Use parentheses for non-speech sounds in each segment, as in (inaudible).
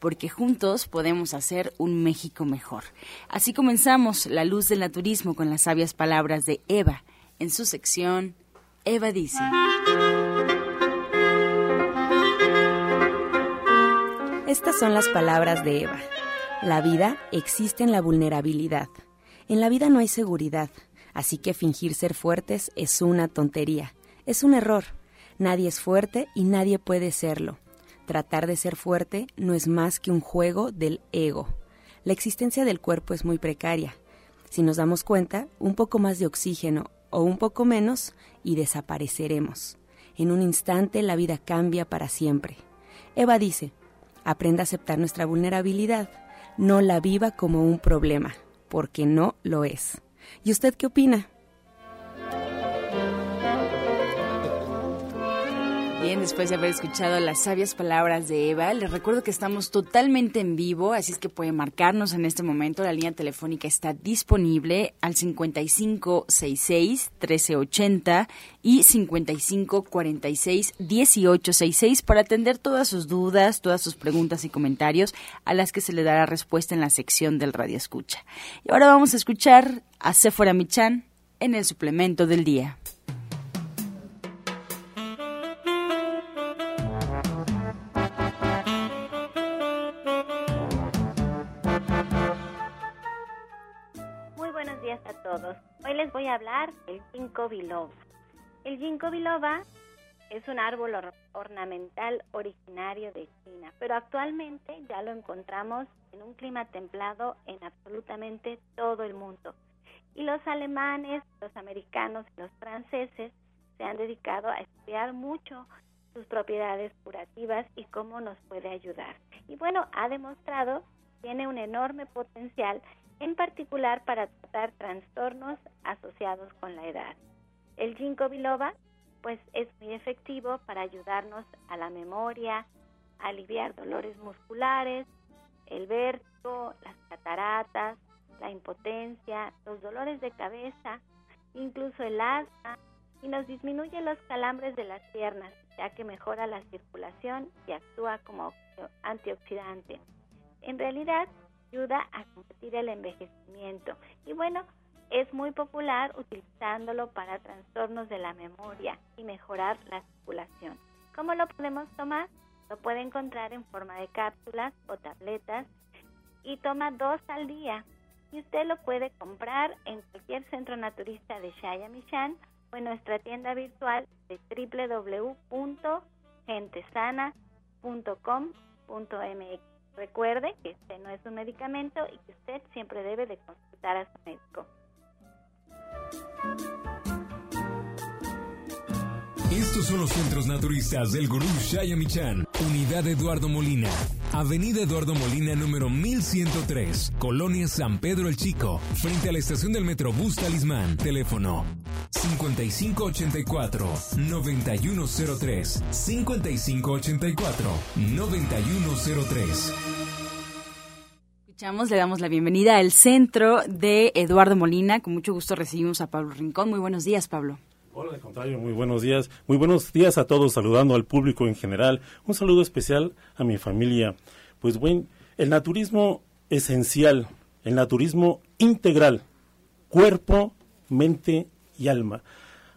porque juntos podemos hacer un México mejor. Así comenzamos La Luz del Naturismo con las sabias palabras de Eva en su sección Eva dice. Estas son las palabras de Eva. La vida existe en la vulnerabilidad. En la vida no hay seguridad, así que fingir ser fuertes es una tontería, es un error. Nadie es fuerte y nadie puede serlo tratar de ser fuerte no es más que un juego del ego. La existencia del cuerpo es muy precaria. Si nos damos cuenta, un poco más de oxígeno o un poco menos y desapareceremos. En un instante la vida cambia para siempre. Eva dice, aprenda a aceptar nuestra vulnerabilidad, no la viva como un problema, porque no lo es. ¿Y usted qué opina? Después de haber escuchado las sabias palabras de Eva, les recuerdo que estamos totalmente en vivo, así es que puede marcarnos en este momento. La línea telefónica está disponible al 5566-1380 y 5546-1866 para atender todas sus dudas, todas sus preguntas y comentarios a las que se le dará respuesta en la sección del Radio Escucha. Y ahora vamos a escuchar a Sephora Michan en el suplemento del día. Hablar del ginkgo biloba. El ginkgo biloba es un árbol ornamental originario de China, pero actualmente ya lo encontramos en un clima templado en absolutamente todo el mundo. Y los alemanes, los americanos los franceses se han dedicado a estudiar mucho sus propiedades curativas y cómo nos puede ayudar. Y bueno, ha demostrado tiene un enorme potencial en particular para tratar trastornos asociados con la edad. El ginkgo biloba pues es muy efectivo para ayudarnos a la memoria, aliviar dolores musculares, el vértigo, las cataratas, la impotencia, los dolores de cabeza, incluso el asma y nos disminuye los calambres de las piernas, ya que mejora la circulación y actúa como antioxidante. En realidad, ayuda a combatir el envejecimiento. Y bueno, es muy popular utilizándolo para trastornos de la memoria y mejorar la circulación. ¿Cómo lo podemos tomar? Lo puede encontrar en forma de cápsulas o tabletas y toma dos al día. Y usted lo puede comprar en cualquier centro naturista de Shayamishan o en nuestra tienda virtual de www.gentesana.com.mx. Recuerde que este no es un medicamento y que usted siempre debe de consultar a su médico. Estos son los centros naturistas del Gurú Shayamichan. Unidad Eduardo Molina. Avenida Eduardo Molina número 1103. Colonia San Pedro el Chico. Frente a la estación del Metrobús Talismán. Teléfono 5584-9103. 5584-9103. Escuchamos, le damos la bienvenida al centro de Eduardo Molina. Con mucho gusto recibimos a Pablo Rincón. Muy buenos días, Pablo. Hola, de contrario, muy buenos días. Muy buenos días a todos, saludando al público en general. Un saludo especial a mi familia. Pues bueno, el naturismo esencial, el naturismo integral, cuerpo, mente y alma.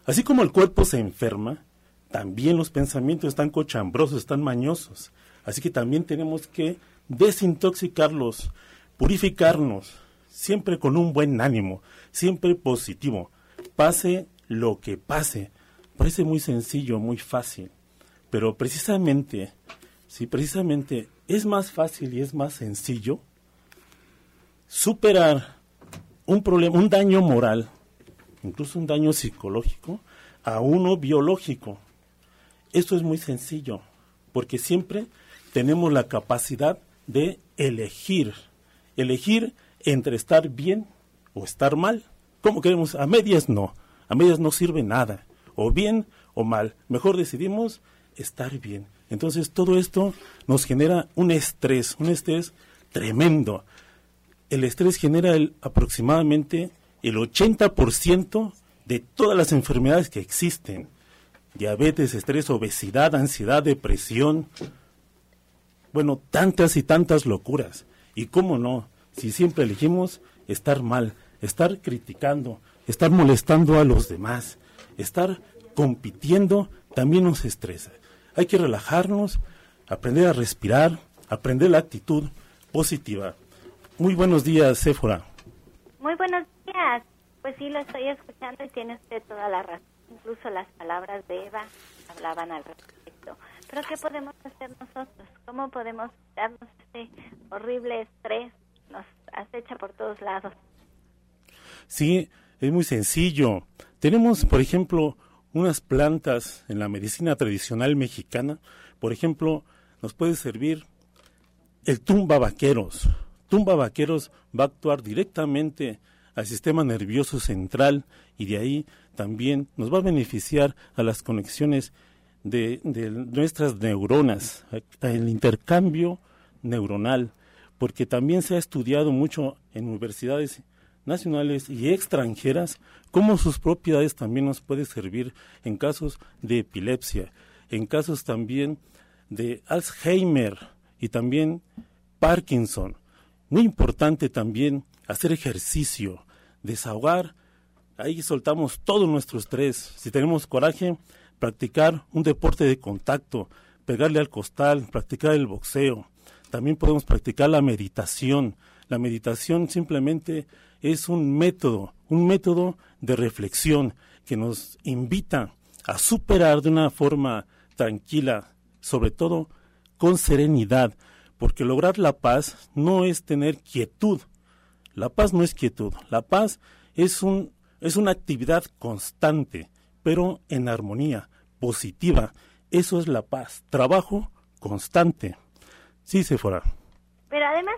Así como el cuerpo se enferma, también los pensamientos están cochambrosos, están mañosos. Así que también tenemos que desintoxicarlos, purificarnos, siempre con un buen ánimo, siempre positivo. Pase lo que pase. Parece muy sencillo, muy fácil, pero precisamente, si precisamente es más fácil y es más sencillo superar un problema, un daño moral, incluso un daño psicológico, a uno biológico. Esto es muy sencillo, porque siempre tenemos la capacidad de elegir, elegir entre estar bien o estar mal. ¿Cómo queremos? A medias no, a medias no sirve nada, o bien o mal. Mejor decidimos estar bien. Entonces todo esto nos genera un estrés, un estrés tremendo. El estrés genera el, aproximadamente el 80% de todas las enfermedades que existen. Diabetes, estrés, obesidad, ansiedad, depresión. Bueno, tantas y tantas locuras. Y cómo no, si siempre elegimos estar mal, estar criticando, estar molestando a los demás, estar compitiendo, también nos estresa. Hay que relajarnos, aprender a respirar, aprender la actitud positiva. Muy buenos días, Séfora. Muy buenos Pues sí, lo estoy escuchando y tiene usted toda la razón. Incluso las palabras de Eva hablaban al respecto. Pero ¿qué podemos hacer nosotros? ¿Cómo podemos darnos este horrible estrés? Nos acecha por todos lados. Sí, es muy sencillo. Tenemos, por ejemplo, unas plantas en la medicina tradicional mexicana. Por ejemplo, nos puede servir el tumba vaqueros. Tumba vaqueros va a actuar directamente al sistema nervioso central y de ahí también nos va a beneficiar a las conexiones de, nuestras neuronas, el intercambio neuronal, porque también se ha estudiado mucho en universidades nacionales y extranjeras cómo sus propiedades también nos puede servir en casos de epilepsia, en casos también de Alzheimer y también Parkinson. Muy importante también hacer ejercicio, desahogar, ahí soltamos todo nuestro estrés. Si tenemos coraje, practicar un deporte de contacto, pegarle al costal, practicar el boxeo. También podemos practicar la meditación. La meditación simplemente es un método, un método de reflexión que nos invita a superar de una forma tranquila, sobre todo con serenidad, porque lograr la paz no es tener quietud. La paz no es quietud, la paz es un es una actividad constante, pero en armonía, positiva. Eso es la paz, trabajo constante. Sí, Sephora. Pero además,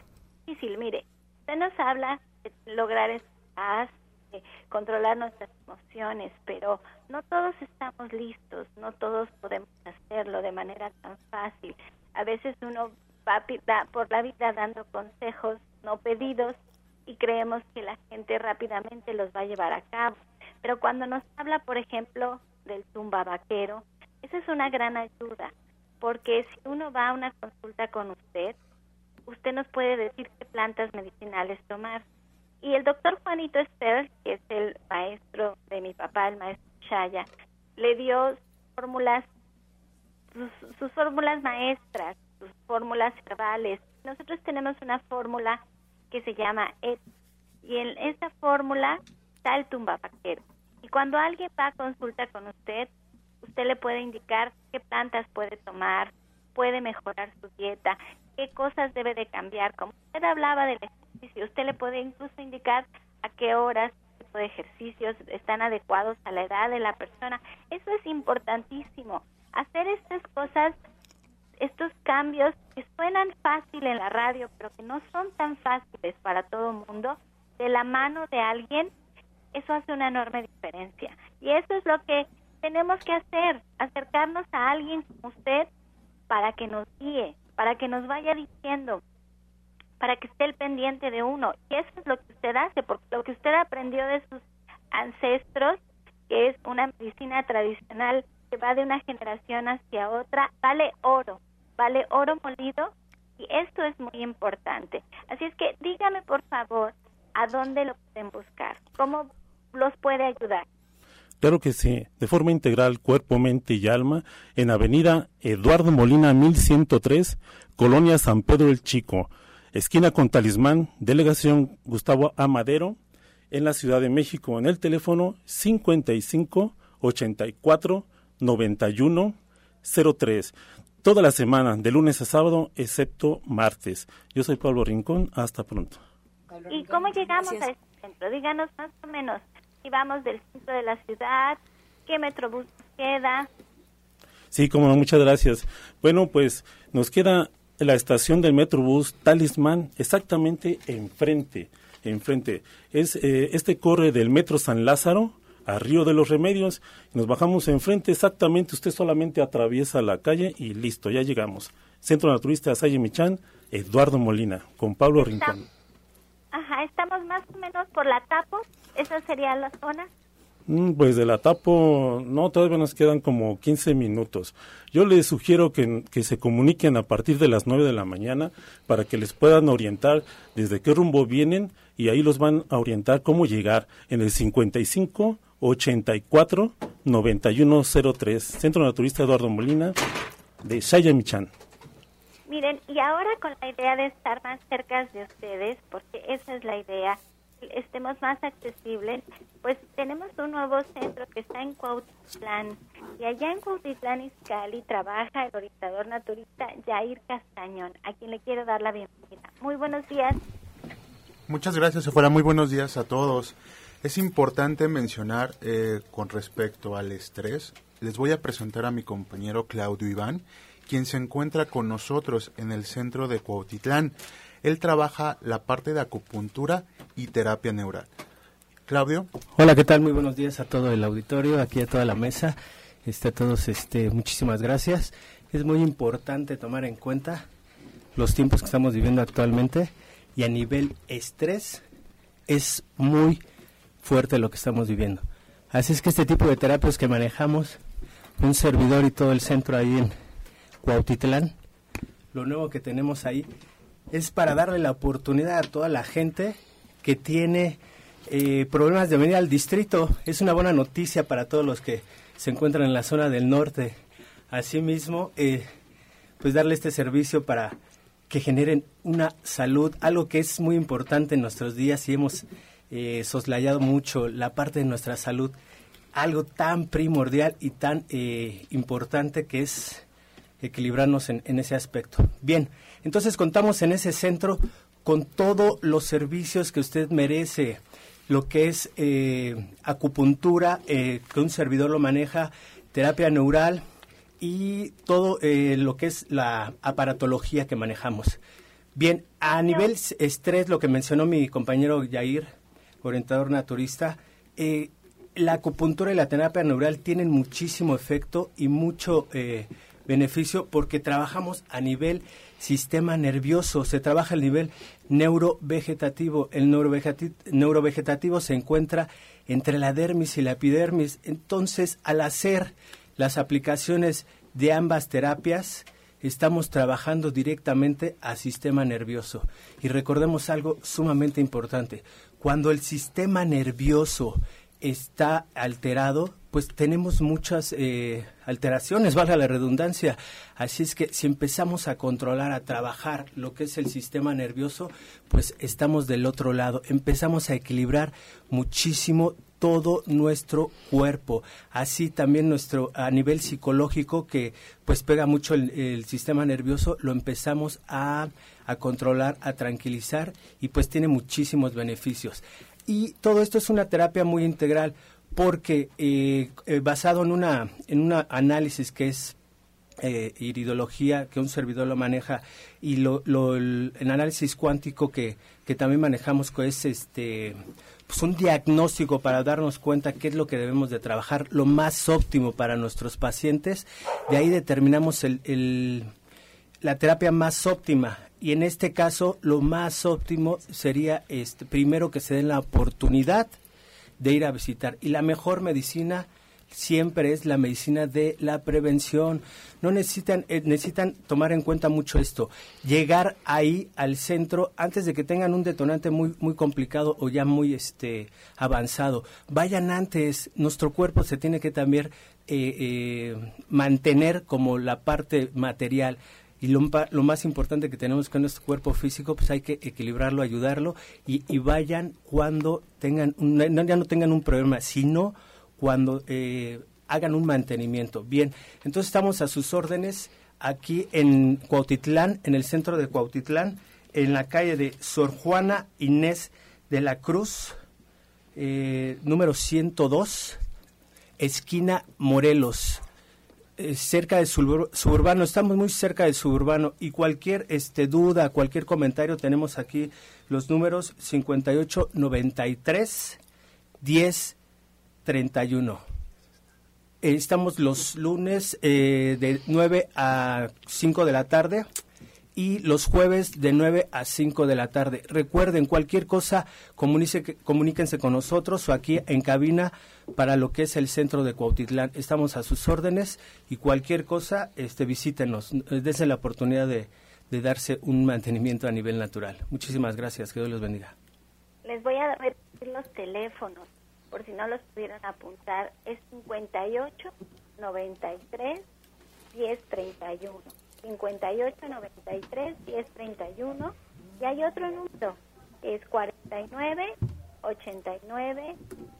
difícil, mire, usted nos habla de lograr esa paz, de controlar nuestras emociones, pero no todos estamos listos, no todos podemos hacerlo de manera tan fácil. A veces uno va por la vida dando consejos no pedidos y creemos que la gente rápidamente los va a llevar a cabo. Pero cuando nos habla, por ejemplo, del tumba vaquero, esa es una gran ayuda, porque si uno va a una consulta con usted, usted nos puede decir qué plantas medicinales tomar. Y el doctor Juanito Esper, que es el maestro de mi papá, el maestro Chaya, le dio fórmulas, sus fórmulas maestras, sus fórmulas herbales. Nosotros tenemos una fórmula que se llama ET. Y en esta fórmula está el tumbapaquero. Y cuando alguien va a consulta con usted, usted le puede indicar qué plantas puede tomar, puede mejorar su dieta, qué cosas debe de cambiar. Como usted hablaba del ejercicio, usted le puede incluso indicar a qué horas de ejercicios están adecuados a la edad de la persona. Eso es importantísimo. Hacer estas cosas estos cambios que suenan fácil en la radio, pero que no son tan fáciles para todo el mundo, de la mano de alguien, eso hace una enorme diferencia. Y eso es lo que tenemos que hacer, acercarnos a alguien como usted para que nos guíe, para que nos vaya diciendo, para que esté el pendiente de uno. Y eso es lo que usted hace, porque lo que usted aprendió de sus ancestros, que es una medicina tradicional que va de una generación hacia otra, vale oro vale oro molido y esto es muy importante. Así es que dígame por favor a dónde lo pueden buscar, cómo los puede ayudar. Claro que sí, de forma integral, cuerpo, mente y alma, en Avenida Eduardo Molina 1103, Colonia San Pedro el Chico, esquina con Talismán, Delegación Gustavo Amadero, en la Ciudad de México, en el teléfono 55 84 91 03 toda la semana, de lunes a sábado, excepto martes. Yo soy Pablo Rincón, hasta pronto. ¿Y cómo llegamos a este centro? Díganos más o menos, si vamos del centro de la ciudad, ¿qué metrobús queda? Sí, como muchas gracias. Bueno, pues nos queda la estación del Metrobús Talismán, exactamente enfrente, enfrente. Es, eh, este corre del Metro San Lázaro a Río de los Remedios, nos bajamos enfrente exactamente, usted solamente atraviesa la calle y listo, ya llegamos. Centro Naturista Salle Michán, Eduardo Molina, con Pablo Rincón. Ajá, estamos más o menos por la Tapo, esa sería la zona. Mm, pues de la tapo, no, todavía nos quedan como 15 minutos. Yo les sugiero que, que, se comuniquen a partir de las 9 de la mañana para que les puedan orientar desde qué rumbo vienen y ahí los van a orientar cómo llegar en el 55 84 9103 Centro Naturista Eduardo Molina de Sayamichan. Miren, y ahora con la idea de estar más cerca de ustedes, porque esa es la idea, estemos más accesibles, pues tenemos un nuevo centro que está en Cuautitlán. Y allá en Cuautitlán, Izcalli, trabaja el orientador naturista Jair Castañón, a quien le quiero dar la bienvenida. Muy buenos días. Muchas gracias, Afuera. Muy buenos días a todos. Es importante mencionar eh, con respecto al estrés, les voy a presentar a mi compañero Claudio Iván, quien se encuentra con nosotros en el centro de Cuautitlán. Él trabaja la parte de acupuntura y terapia neural. Claudio. Hola, ¿qué tal? Muy buenos días a todo el auditorio, aquí a toda la mesa. Este, a todos, este, muchísimas gracias. Es muy importante tomar en cuenta los tiempos que estamos viviendo actualmente y a nivel estrés es muy fuerte lo que estamos viviendo. Así es que este tipo de terapias que manejamos, un servidor y todo el centro ahí en Cuautitlán, lo nuevo que tenemos ahí es para darle la oportunidad a toda la gente que tiene eh, problemas de venir al distrito. Es una buena noticia para todos los que se encuentran en la zona del norte. Asimismo, eh, pues darle este servicio para que generen una salud, algo que es muy importante en nuestros días y hemos eh, soslayado mucho la parte de nuestra salud, algo tan primordial y tan eh, importante que es equilibrarnos en, ese aspecto. Bien, entonces contamos en ese centro con todos los servicios que usted merece, lo que es eh, acupuntura, que un servidor lo maneja, terapia neural y todo lo que es la aparatología que manejamos. Bien, a nivel estrés, lo que mencionó mi compañero Yair, orientador naturista, eh, la acupuntura y la terapia neural tienen muchísimo efecto y mucho eh, beneficio porque trabajamos a nivel sistema nervioso, se trabaja a nivel neurovegetativo. El neurovegetativo se encuentra entre la dermis y la epidermis. Entonces, al hacer las aplicaciones de ambas terapias, estamos trabajando directamente al sistema nervioso. Y recordemos algo sumamente importante. Cuando el sistema nervioso está alterado, pues tenemos muchas eh, alteraciones, valga la redundancia. Así es que si empezamos a controlar, a trabajar lo que es el sistema nervioso, pues estamos del otro lado. Empezamos a equilibrar muchísimo todo nuestro cuerpo, así también nuestro a nivel psicológico que pues pega mucho el sistema nervioso, lo empezamos a a controlar, a tranquilizar y pues tiene muchísimos beneficios. Y todo esto es una terapia muy integral porque eh, eh, basado en una en un análisis que es eh, iridología que un servidor lo maneja y lo, el, análisis cuántico que, que también manejamos es este pues un diagnóstico para darnos cuenta qué es lo que debemos de trabajar lo más óptimo para nuestros pacientes. De ahí determinamos el, el la terapia más óptima. Y en este caso lo más óptimo sería este, primero que se den la oportunidad de ir a visitar. Y la mejor medicina siempre es la medicina de la prevención. No necesitan eh, necesitan tomar en cuenta mucho esto, llegar ahí al centro antes de que tengan un detonante muy muy complicado o ya muy este avanzado. Vayan antes, nuestro cuerpo se tiene que también eh, eh, mantener como la parte material y lo, lo, más importante que tenemos con nuestro cuerpo físico, pues hay que equilibrarlo, ayudarlo y, vayan cuando tengan, ya no tengan un problema, sino cuando eh, hagan un mantenimiento. Bien, entonces estamos a sus órdenes aquí en Cuautitlán, en el centro de Cuautitlán, en la calle de Sor Juana Inés de la Cruz, eh, número 102, esquina Morelos. eh, cerca del suburbano, estamos muy cerca del suburbano y cualquier este duda, cualquier comentario tenemos aquí los números 5893 1031. estamos los lunes eh, de 9 a 5 de la tarde y los jueves de 9 a 5 de la tarde. Recuerden, cualquier cosa, comuníquense con nosotros o aquí en cabina para lo que es el centro de Cuautitlán. Estamos a sus órdenes y cualquier cosa, este, visítenos. Dense la oportunidad de, de darse un mantenimiento a nivel natural. Muchísimas gracias. Que Dios los bendiga. Les voy a repetir los teléfonos, por si no los pudieron apuntar. Es 58 93 10 31. 58 93 10 31 y hay otro número es 49 89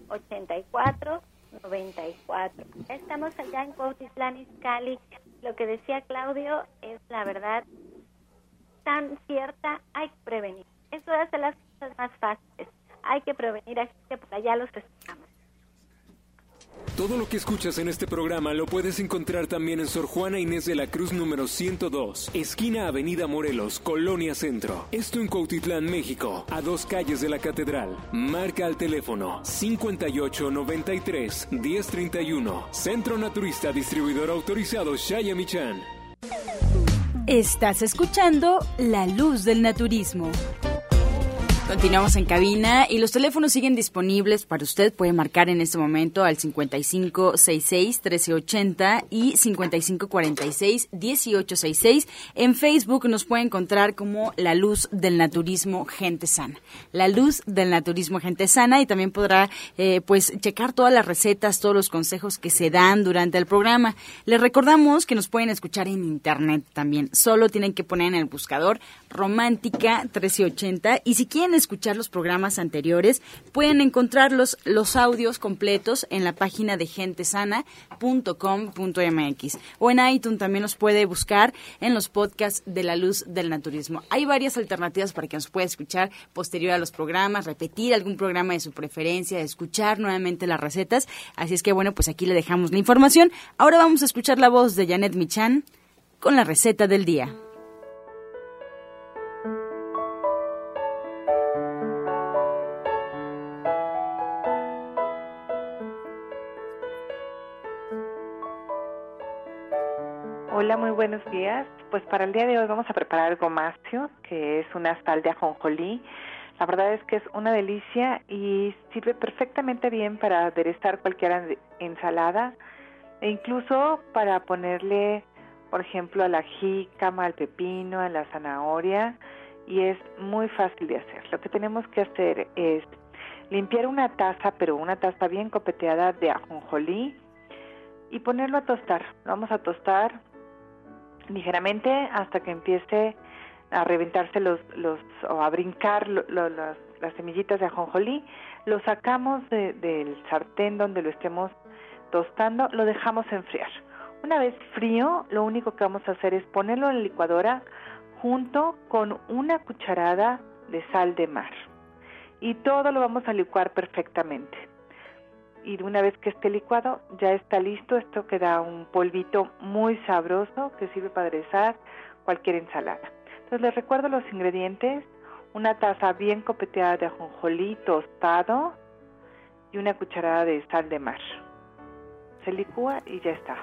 84 94. Estamos allá en Cuautitlán Izcalli. Lo que decía Claudio es la verdad tan cierta, hay que prevenir. Eso hace las cosas más fáciles. Hay que prevenir, así que por allá los esperamos. Todo lo que escuchas en este programa lo puedes encontrar también en Sor Juana Inés de la Cruz número 102, esquina Avenida Morelos, Colonia Centro. Esto en Cuautitlán, México, a dos calles de la Catedral. Marca al teléfono 5893 1031. Centro Naturista Distribuidor Autorizado Shaya Michan. Estás escuchando La Luz del Naturismo. Continuamos en cabina y los teléfonos siguen disponibles para usted. Puede marcar en este momento al 5566-1380 y 5546-1866. En Facebook nos puede encontrar como La Luz del Naturismo Gente Sana. La Luz del Naturismo Gente Sana y también podrá eh, pues checar todas las recetas, todos los consejos que se dan durante el programa. Les recordamos que nos pueden escuchar en internet también. Solo tienen que poner en el buscador Romántica 1380 y si quieren escuchar los programas anteriores, pueden encontrar los, audios completos en la página de gentesana.com.mx o en iTunes también los puede buscar en los podcasts de la luz del naturismo. Hay varias alternativas para que nos pueda escuchar posterior a los programas, repetir algún programa de su preferencia, escuchar nuevamente las recetas. Así es que bueno, pues aquí le dejamos la información. Ahora vamos a escuchar la voz de Janet Michan con la receta del día. Hola, muy buenos días. Pues para el día de hoy vamos a preparar gomacio, que es una sal de ajonjolí. La verdad es que es una delicia y sirve perfectamente bien para aderezar cualquier ensalada e incluso para ponerle, por ejemplo, a la jícama, al pepino, a la zanahoria y es muy fácil de hacer. Lo que tenemos que hacer es limpiar una taza, pero una taza bien copeteada de ajonjolí y ponerlo a tostar. Lo vamos a tostar ligeramente hasta que empiece a reventarse los, los o a brincar las semillitas de ajonjolí, lo sacamos del sartén donde lo estemos tostando, lo dejamos enfriar. Una vez frío, lo único que vamos a hacer es ponerlo en la licuadora junto con una cucharada de sal de mar. Y todo lo vamos a licuar perfectamente y una vez que esté licuado ya está listo. Esto queda un polvito muy sabroso que sirve para aderezar cualquier ensalada. Entonces les recuerdo los ingredientes. Una taza bien copeteada de ajonjolí tostado y una cucharada de sal de mar. Se licúa y ya está.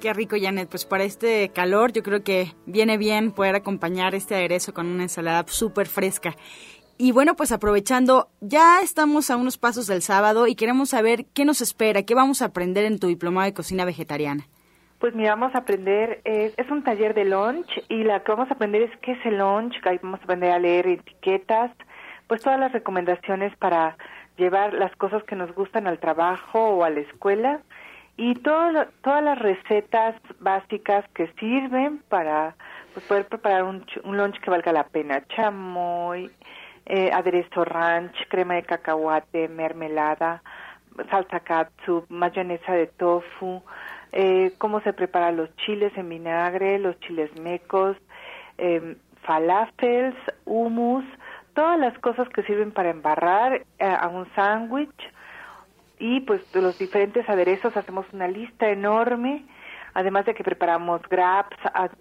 Qué rico, Janet. Pues para este calor yo creo que viene bien poder acompañar este aderezo con una ensalada súper fresca. Y bueno, pues aprovechando, ya estamos a unos pasos del sábado y queremos saber qué nos espera, qué vamos a aprender en tu diplomado de cocina vegetariana. Pues mira, vamos a aprender, es, un taller de lunch y la que vamos a aprender es qué es el lunch, ahí vamos a aprender a leer etiquetas, pues todas las recomendaciones para llevar las cosas que nos gustan al trabajo o a la escuela y todas las recetas básicas que sirven para pues, poder preparar un, un lunch que valga la pena, chamoy, eh, aderezo ranch, crema de cacahuate, mermelada, salsa katsu, mayonesa de tofu, eh, cómo se preparan los chiles en vinagre, los chiles mecos, eh, falafels, hummus, todas las cosas que sirven para embarrar eh, a un sándwich y pues los diferentes aderezos hacemos una lista enorme además de que preparamos graps,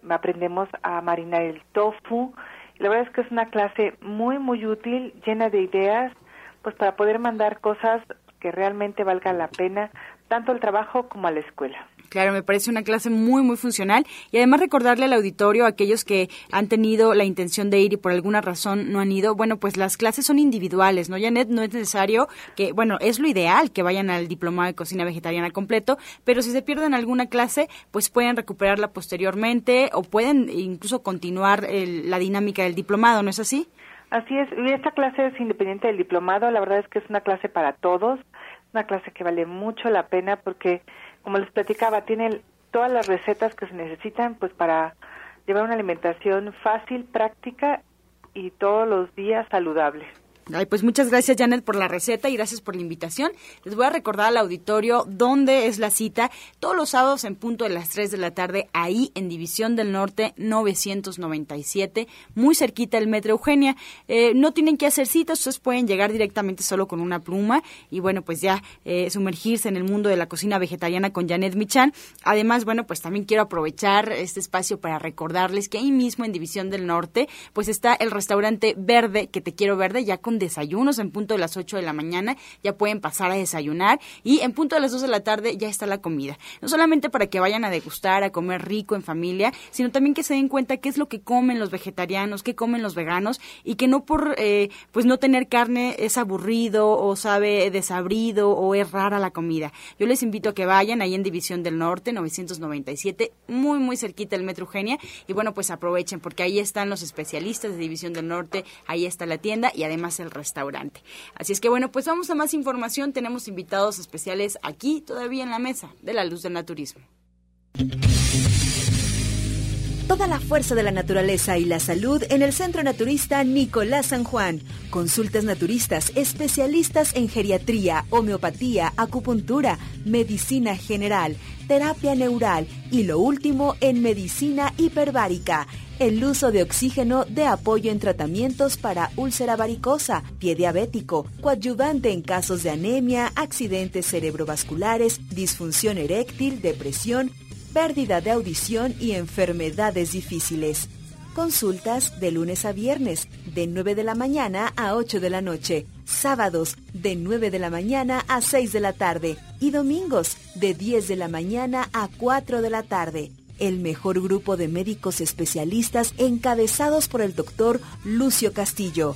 aprendemos a marinar el tofu. La verdad es que es una clase muy, muy útil, llena de ideas, pues para poder mandar cosas que realmente valgan la pena, tanto el trabajo como a la escuela. Claro, me parece una clase muy, muy funcional. Y además recordarle al auditorio, a aquellos que han tenido la intención de ir y por alguna razón no han ido, bueno, pues las clases son individuales, ¿no, Janet? No es necesario que, bueno, es lo ideal que vayan al diplomado de cocina vegetariana completo, pero si se pierden alguna clase, pues pueden recuperarla posteriormente o pueden incluso continuar la dinámica del diplomado, ¿no es así? Así es, y esta clase es independiente del diplomado, la verdad es que es una clase para todos, una clase que vale mucho la pena porque como les platicaba, tiene todas las recetas que se necesitan pues para llevar una alimentación fácil, práctica y todos los días saludable. Ay, pues muchas gracias, Janet, por la receta y gracias por la invitación. Les voy a recordar al auditorio dónde es la cita. Todos los sábados en punto de las 3 de la tarde, ahí en División del Norte 997, muy cerquita del Metro Eugenia. Eh, no tienen que hacer citas, ustedes pueden llegar directamente solo con una pluma y, bueno, pues ya eh, sumergirse en el mundo de la cocina vegetariana con Janet Michan. Además, bueno, pues también quiero aprovechar este espacio para recordarles que ahí mismo en División del Norte, pues está el restaurante Verde, que te quiero verde, ya con desayunos en punto de las 8 de la mañana, ya pueden pasar a desayunar y en punto de las 2 de la tarde ya está la comida. No solamente para que vayan a degustar, a comer rico en familia, sino también que se den cuenta qué es lo que comen los vegetarianos, qué comen los veganos y que no por eh, pues no tener carne es aburrido o sabe desabrido o es rara la comida. Yo les invito a que vayan ahí en División del Norte 997, muy muy cerquita del Metro Eugenia y bueno, pues aprovechen porque ahí están los especialistas de División del Norte, ahí está la tienda y además restaurante. Así es que bueno, pues vamos a más información. Tenemos invitados especiales aquí todavía en la mesa de la luz del naturismo. Toda la fuerza de la naturaleza y la salud en el Centro Naturista Nicolás San Juan. Consultas naturistas, especialistas en geriatría, homeopatía, acupuntura, medicina general, terapia neural y lo último en medicina hiperbárica el uso de oxígeno de apoyo en tratamientos para úlcera varicosa, pie diabético, coadyuvante en casos de anemia, accidentes cerebrovasculares, disfunción eréctil, depresión, pérdida de audición y enfermedades difíciles. Consultas de lunes a viernes, de 9 de la mañana a 8 de la noche. Sábados, de 9 de la mañana a 6 de la tarde. Y domingos, de 10 de la mañana a 4 de la tarde el mejor grupo de médicos especialistas encabezados por el doctor Lucio Castillo.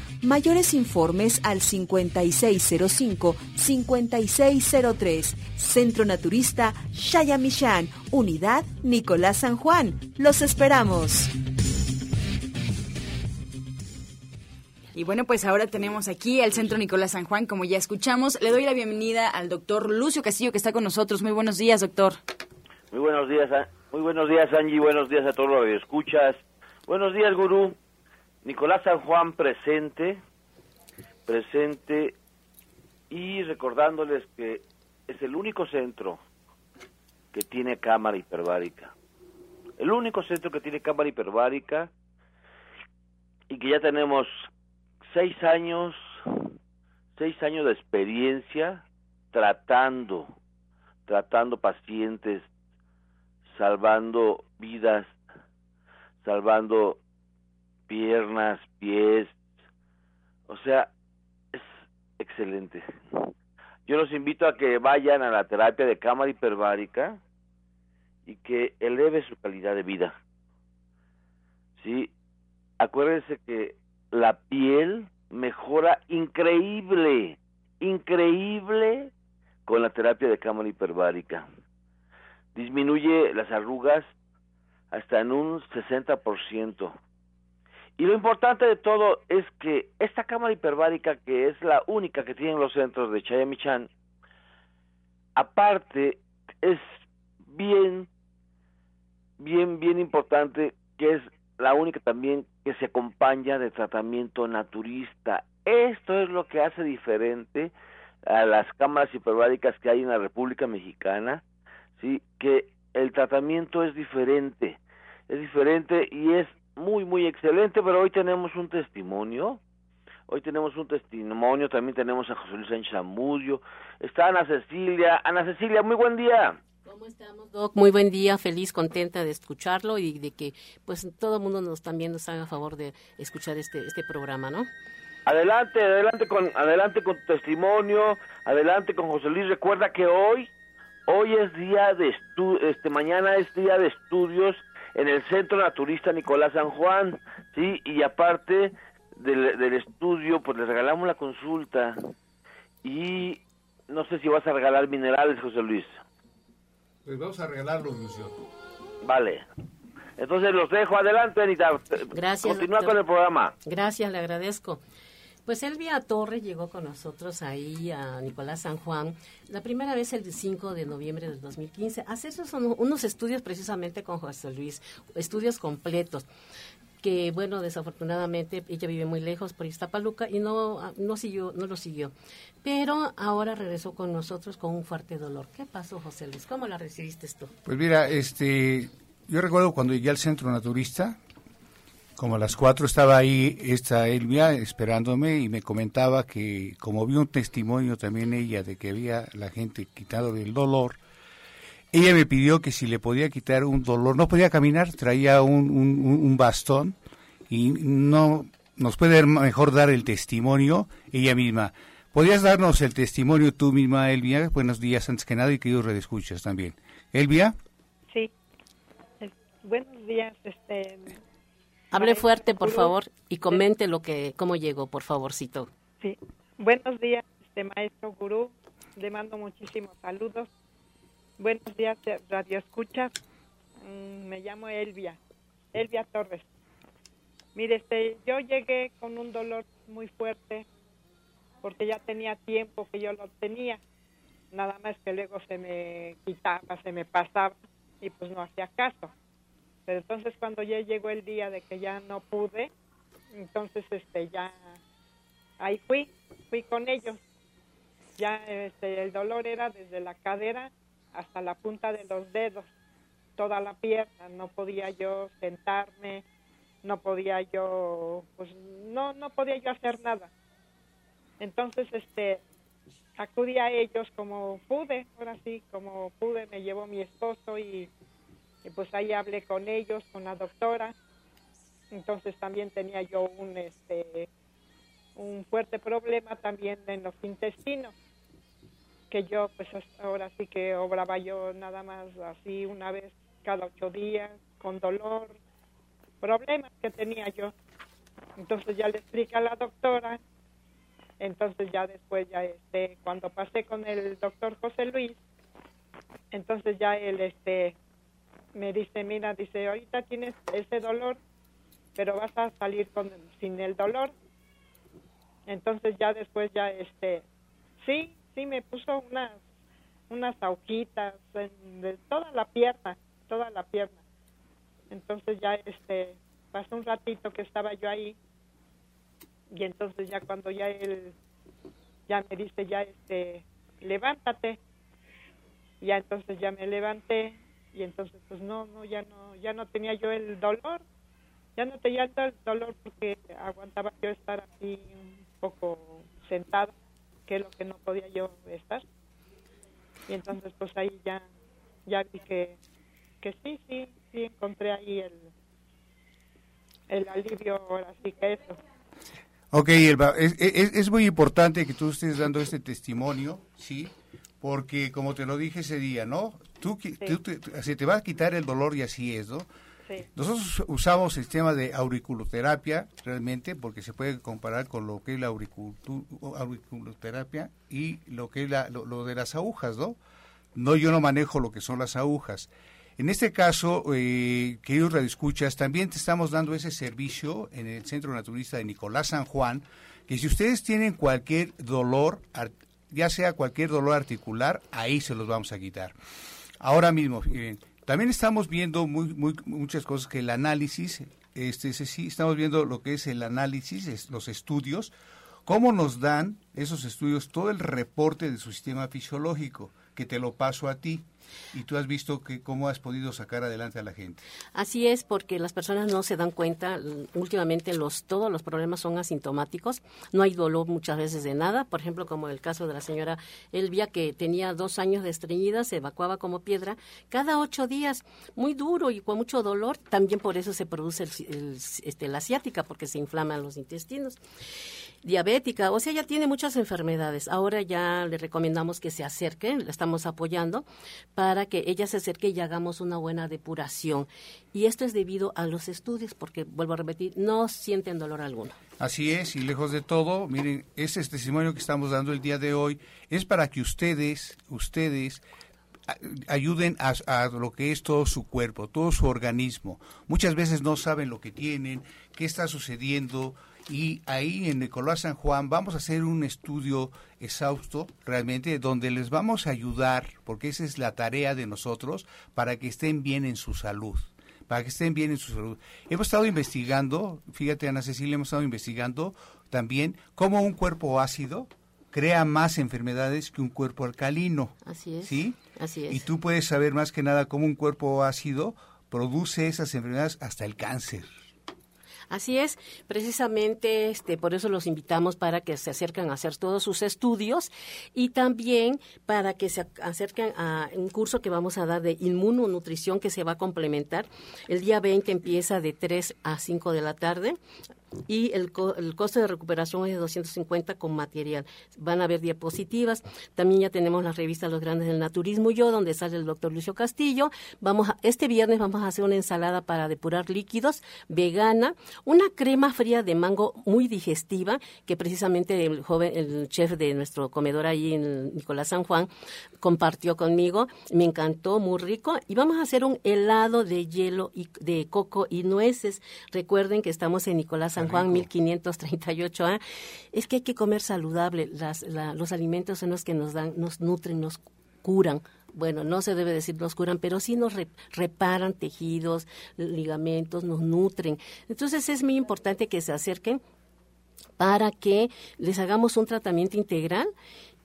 Mayores informes al 5605-5603. Centro Naturista Shayamishan, Unidad Nicolás San Juan. Los esperamos. Y bueno, pues ahora tenemos aquí el Centro Nicolás San Juan, como ya escuchamos. Le doy la bienvenida al doctor Lucio Castillo, que está con nosotros. Muy buenos días, doctor. Muy buenos días, muy buenos días, Angie. Buenos días a todos los que escuchas. Buenos días, gurú. Nicolás San Juan presente, presente y recordándoles que es el único centro que tiene cámara hiperbárica. El único centro que tiene cámara hiperbárica y que ya tenemos seis años, seis años de experiencia tratando, tratando pacientes, salvando vidas, salvando piernas, pies, o sea, es excelente. Yo los invito a que vayan a la terapia de cámara hiperbárica y que eleve su calidad de vida. Sí, acuérdense que la piel mejora increíble, increíble con la terapia de cámara hiperbárica. Disminuye las arrugas hasta en un 60%. Y lo importante de todo es que esta cámara hiperbárica, que es la única que tienen los centros de Chayamichan, aparte es bien, bien, bien importante que es la única también que se acompaña de tratamiento naturista. Esto es lo que hace diferente a las cámaras hiperbáricas que hay en la República Mexicana, sí, que el tratamiento es diferente, es diferente y es muy muy excelente, pero hoy tenemos un testimonio, hoy tenemos un testimonio, también tenemos a José Luis Sánchez Amudio, está Ana Cecilia, Ana Cecilia, muy buen día. ¿Cómo estamos, Doc? Muy buen día, feliz, contenta de escucharlo y de que pues todo el mundo nos también nos haga favor de escuchar este este programa, ¿no? Adelante, adelante con adelante con tu testimonio, adelante con José Luis. Recuerda que hoy hoy es día de estu este mañana es día de estudios en el Centro Naturista Nicolás San Juan, sí, y aparte del, del estudio pues les regalamos la consulta y no sé si vas a regalar minerales, José Luis. Pues vamos a regalarlos, Lucio. Vale. Entonces los dejo adelante, Anita. Gracias. Continúa doctor. con el programa. Gracias, le agradezco. Pues Elvia Torres llegó con nosotros ahí a Nicolás San Juan la primera vez el 5 de noviembre del 2015 a hacer unos estudios precisamente con José Luis, estudios completos que bueno desafortunadamente ella vive muy lejos por Iztapaluca y no no siguió no lo siguió. Pero ahora regresó con nosotros con un fuerte dolor. Qué pasó José Luis cómo la recibiste tú Pues mira, este, yo recuerdo cuando llegué al centro naturista, como a las cuatro estaba ahí esta Elvia esperándome y me comentaba que como vio un testimonio también ella de que había la gente quitado del dolor, ella me pidió que si le podía quitar un dolor, no podía caminar, traía un, un- bastón y no nos puede mejor dar el testimonio ella misma. ¿Podrías darnos el testimonio tú misma, Elvia? Buenos días, antes que nada, y queridos redescuchas también. Elvia, Sí. Eh, Buenos días, este. Hable fuerte por favor y comente lo que cómo llegó por favorcito Sí. Buenos días, este maestro gurú. Le mando muchísimos saludos. Buenos días, Radio Escucha. Mm, me llamo Elvia, Elvia Torres. Mire, este, yo llegué con un dolor muy fuerte porque ya tenía tiempo que yo lo tenía. Nada más que luego se me quitaba, se me pasaba y pues no hacía caso. Pero entonces cuando ya llegó el día de que ya no pude, entonces este ya ahí fui, fui con ellos. Ya este, el dolor era desde la cadera hasta la punta de los dedos, toda la pierna, no podía yo sentarme, no podía yo, pues no, no podía yo hacer nada. Entonces, este, acudí a ellos como pude, ahora sí, como pude, me llevó mi esposo y, y pues ahí hablé con ellos, con la doctora. Entonces también tenía yo un, este, un fuerte problema también en los intestinos que yo pues hasta ahora sí que obraba yo nada más así una vez cada ocho días con dolor problemas que tenía yo entonces ya le explica a la doctora entonces ya después ya este cuando pasé con el doctor José Luis entonces ya él este me dice mira dice ahorita tienes ese dolor pero vas a salir con sin el dolor entonces ya después ya este sí sí me puso unas unas agujitas en- de toda la pierna toda la pierna. Entonces ya este pasó un ratito que estaba yo ahí y entonces ya cuando ya él ya me dice ya este levántate ya entonces ya me levanté y entonces pues no no ya no ya no tenía yo el dolor ya no tenía el dolor porque aguantaba yo estar así un poco sentada que es lo que no podía yo estar y entonces pues ahí ya ya vi que que sí sí sí encontré ahí el el alivio ahora sí que eso Ok, Elba, es, es- es muy importante que tú estés dando este testimonio, ¿sí? Porque como te lo dije ese día, ¿no? Tú, qui- tú te- se te va a quitar el dolor y así es, ¿no? sí Nosotros usamos el sistema de auriculoterapia realmente porque se puede comparar con lo que es la auriculoterapia y lo que es la- lo, lo de las agujas, ¿no? No, yo no manejo lo que son las agujas. En este caso, eh, queridos radioescuchas, también te estamos dando ese servicio en el Centro Naturista de Nicolás San Juan, que si ustedes tienen cualquier dolor, ya sea cualquier dolor articular, ahí se los vamos a quitar. Ahora mismo, también estamos viendo muy, muy, muchas cosas que el análisis este, sí, estamos viendo lo que es el análisis, los estudios, cómo nos dan esos estudios todo el reporte de su sistema fisiológico, que te lo paso a ti y tú has visto que cómo has podido sacar adelante a la gente. Así es, porque las personas no se dan cuenta. Últimamente los todos los problemas son asintomáticos. No hay dolor muchas veces de nada. Por ejemplo, como el caso de la señora Elvia, que tenía dos años de estreñida, se evacuaba como piedra cada ocho días, muy duro y con mucho dolor. También por eso se produce este, la asiática, porque se inflaman los intestinos diabética, o sea, ya tiene muchas enfermedades. Ahora ya le recomendamos que se acerque, le estamos apoyando para que ella se acerque y hagamos una buena depuración. Y esto es debido a los estudios, porque vuelvo a repetir, no sienten dolor alguno. Así es, y lejos de todo, miren, ese testimonio que estamos dando el día de hoy es para que ustedes, ustedes ayuden a, a, lo que es todo su cuerpo, todo su organismo. Muchas veces no saben lo que tienen, qué está sucediendo, y ahí en Nicolás San Juan vamos a hacer un estudio exhausto realmente donde les vamos a ayudar, porque esa es la tarea de nosotros, para que estén bien en su salud para que estén bien en su salud. Hemos estado investigando, fíjate Ana Cecilia, hemos estado investigando también cómo un cuerpo ácido crea más enfermedades que un cuerpo alcalino. Así es. ¿Sí? Así es. Y tú puedes saber más que nada cómo un cuerpo ácido produce esas enfermedades hasta el cáncer. Así es, precisamente este, por eso los invitamos para que se acerquen a hacer todos sus estudios y también para que se acerquen a un curso que vamos a dar de inmunonutrición que se va a complementar. El día 20 empieza de 3 a 5 de la tarde y el, el costo de recuperación es de 250 con material. Van a haber diapositivas. También ya tenemos la revista Los Grandes del Naturismo Yo, donde sale el doctor Lucio Castillo. Vamos este viernes vamos a hacer una ensalada para depurar líquidos, vegana, una crema fría de mango muy digestiva, que precisamente el joven, el chef de nuestro comedor ahí en Nicolás San Juan compartió conmigo. Me encantó, muy rico. Y vamos a hacer un helado de hielo y de coco y nueces. Recuerden que estamos en Nicolás San San Juan 1538 a es que hay que comer saludable. Las, los alimentos son los que nos dan, nos nutren, nos curan. Bueno, no se debe decir nos curan, pero sí nos reparan tejidos, ligamentos, nos nutren. Entonces es muy importante que se acerquen para que les hagamos un tratamiento integral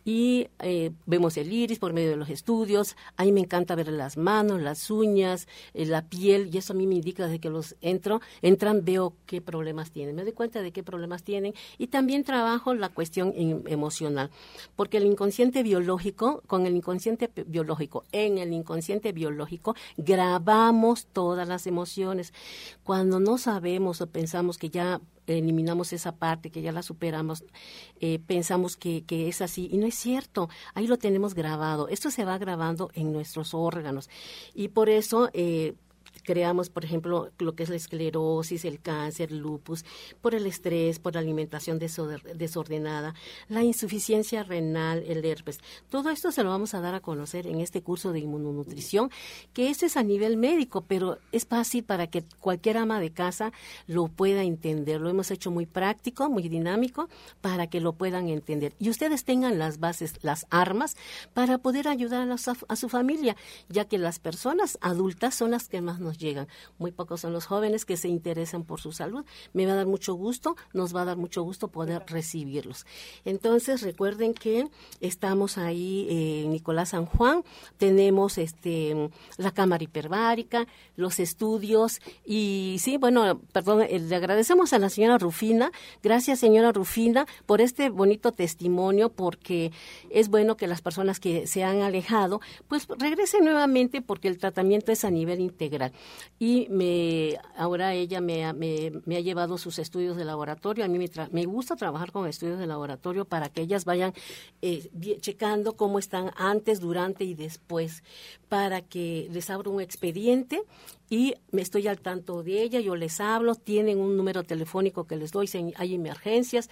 y eh, vemos el iris por medio de los estudios. A mí me encanta ver las manos, las uñas, eh, la piel y eso a mí me indica de que los entro, entran, veo qué problemas tienen, me doy cuenta de qué problemas tienen y también trabajo la cuestión emocional, porque el inconsciente biológico, con el inconsciente biológico, en el inconsciente biológico grabamos todas las emociones. Cuando no sabemos o pensamos que ya eliminamos esa parte, que ya la superamos, eh, pensamos que, que, es así. Y no es cierto, ahí lo tenemos grabado. Esto se va grabando en nuestros órganos. Y por eso eh, creamos, por ejemplo, lo que es la esclerosis, el cáncer, lupus, por el estrés, por la alimentación desordenada, la insuficiencia renal, el herpes. Todo esto se lo vamos a dar a conocer en este curso de inmunonutrición, que esto es a nivel médico, pero es fácil para que cualquier ama de casa lo pueda entender. Lo hemos hecho muy práctico, muy dinámico, para que lo puedan entender. Y ustedes tengan las bases, las armas, para poder ayudar a, a su familia, ya que las personas adultas son las que más nos llegan. Muy pocos son los jóvenes que se interesan por su salud. Me va a dar mucho gusto, nos va a dar mucho gusto poder recibirlos. Entonces, recuerden que estamos ahí en Nicolás San Juan, tenemos este la cámara hiperbárica, los estudios y sí, bueno, perdón, eh, le agradecemos a la señora Rufina. Gracias, señora Rufina, por este bonito testimonio porque es bueno que las personas que se han alejado pues regresen nuevamente porque el tratamiento es a nivel integral y me ahora ella me, me, me ha llevado sus estudios de laboratorio. A mí me, me, gusta trabajar con estudios de laboratorio para que ellas vayan eh, checando cómo están antes, durante y después, para que les abra un expediente y me estoy al tanto de ella, yo les hablo, tienen un número telefónico que les doy, si hay emergencias